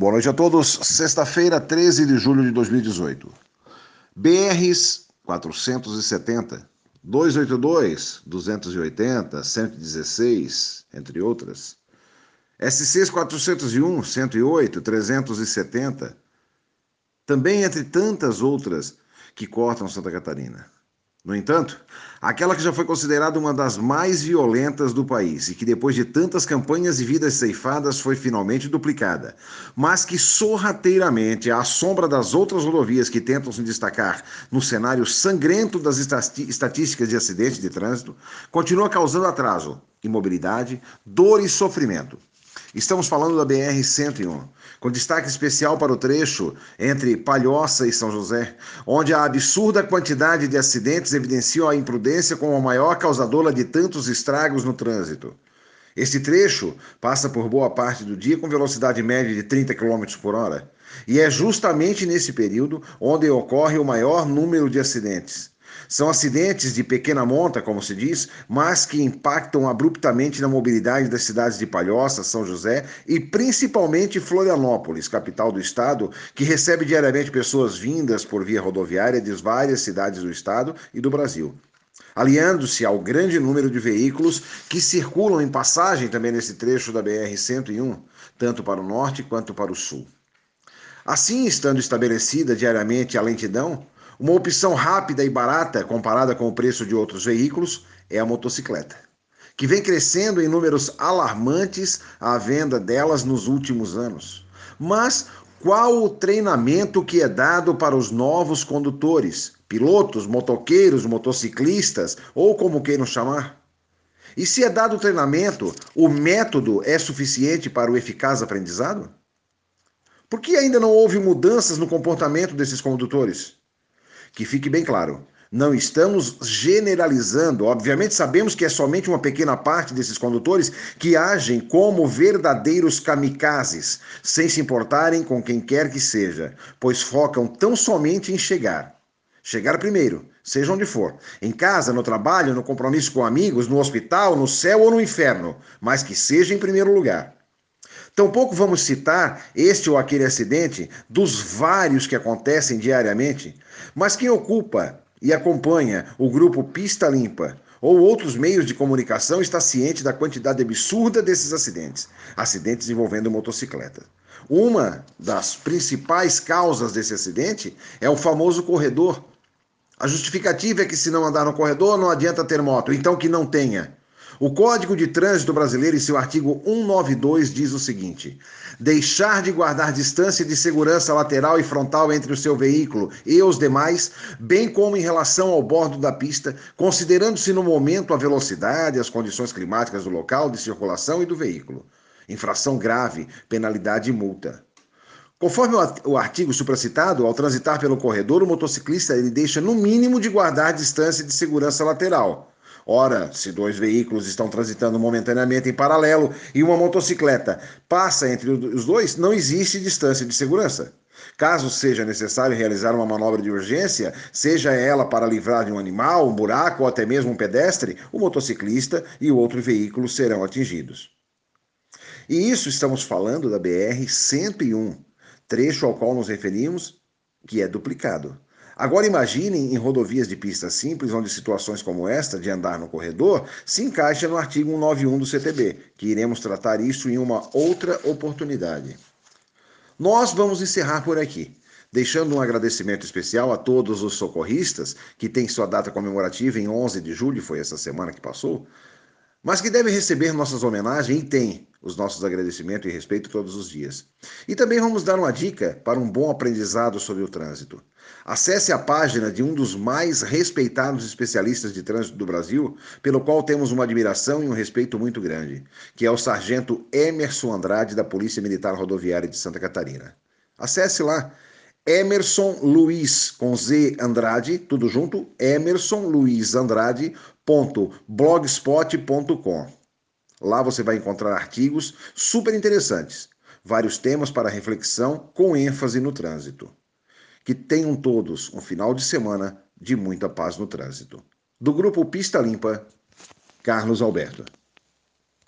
Boa noite a todos. Sexta-feira, 13 de julho de 2018. BRs 470, 282, 280, 116, entre outras. SCs 401, 108, 370. Também entre tantas outras que cortam Santa Catarina. No entanto, aquela que já foi considerada uma das mais violentas do país e que depois de tantas campanhas e vidas ceifadas foi finalmente duplicada, mas que sorrateiramente, à sombra das outras rodovias que tentam se destacar no cenário sangrento das estatísticas de acidentes de trânsito, continua causando atraso, imobilidade, dor e sofrimento. Estamos falando da BR-101, com destaque especial para o trecho entre Palhoça e São José, onde a absurda quantidade de acidentes evidenciam a imprudência como a maior causadora de tantos estragos no trânsito. Este trecho passa por boa parte do dia com velocidade média de 30 km por hora, e é justamente nesse período onde ocorre o maior número de acidentes. São acidentes de pequena monta, como se diz, mas que impactam abruptamente na mobilidade das cidades de Palhoça, São José e principalmente Florianópolis, capital do estado, que recebe diariamente pessoas vindas por via rodoviária de várias cidades do estado e do Brasil aliando-se ao grande número de veículos que circulam em passagem também nesse trecho da BR-101, tanto para o norte quanto para o sul. Assim, estando estabelecida diariamente a lentidão, uma opção rápida e barata comparada com o preço de outros veículos é a motocicleta, que vem crescendo em números alarmantes a venda delas nos últimos anos. Mas qual o treinamento que é dado para os novos condutores, pilotos, motoqueiros, motociclistas ou como queiram chamar? E se é dado o treinamento, o método é suficiente para o eficaz aprendizado? Por que ainda não houve mudanças no comportamento desses condutores? Que fique bem claro, não estamos generalizando. Obviamente, sabemos que é somente uma pequena parte desses condutores que agem como verdadeiros kamikazes, sem se importarem com quem quer que seja, pois focam tão somente em chegar. Chegar primeiro, seja onde for, em casa, no trabalho, no compromisso com amigos, no hospital, no céu ou no inferno, mas que seja em primeiro lugar. Tampouco vamos citar este ou aquele acidente dos vários que acontecem diariamente, mas quem ocupa e acompanha o grupo Pista Limpa ou outros meios de comunicação está ciente da quantidade absurda desses acidentes, acidentes envolvendo motocicleta. Uma das principais causas desse acidente é o famoso corredor. A justificativa é que se não andar no corredor não adianta ter moto, então que não tenha. O Código de Trânsito Brasileiro, em seu artigo 192, diz o seguinte: deixar de guardar distância de segurança lateral e frontal entre o seu veículo e os demais, bem como em relação ao bordo da pista, considerando-se no momento a velocidade, as condições climáticas do local de circulação e do veículo. Infração grave, penalidade e multa. Conforme o artigo supracitado, ao transitar pelo corredor, o motociclista ele deixa no mínimo de guardar distância de segurança lateral Ora, se dois veículos estão transitando momentaneamente em paralelo e uma motocicleta passa entre os dois, não existe distância de segurança. Caso seja necessário realizar uma manobra de urgência, seja ela para livrar de um animal, um buraco ou até mesmo um pedestre, o motociclista e o outro veículo serão atingidos. E isso estamos falando da BR 101, trecho ao qual nos referimos, que é duplicado. Agora imaginem em rodovias de pista simples, onde situações como esta, de andar no corredor, se encaixa no artigo 191 do CTB, que iremos tratar isso em uma outra oportunidade. Nós vamos encerrar por aqui, deixando um agradecimento especial a todos os socorristas, que têm sua data comemorativa em 11 de julho, foi essa semana que passou, mas que devem receber nossas homenagens e têm os nossos agradecimentos e respeito todos os dias. E também vamos dar uma dica para um bom aprendizado sobre o trânsito. Acesse a página de um dos mais respeitados especialistas de trânsito do Brasil, pelo qual temos uma admiração e um respeito muito grande, que é o sargento Emerson Andrade, da Polícia Militar Rodoviária de Santa Catarina. Acesse lá Emerson Luiz com Z Andrade, tudo junto, Emerson Luiz Andrade.blogspot.com. Lá você vai encontrar artigos super interessantes, vários temas para reflexão com ênfase no trânsito. Que tenham todos um final de semana de muita paz no trânsito. Do grupo Pista Limpa, Carlos Alberto.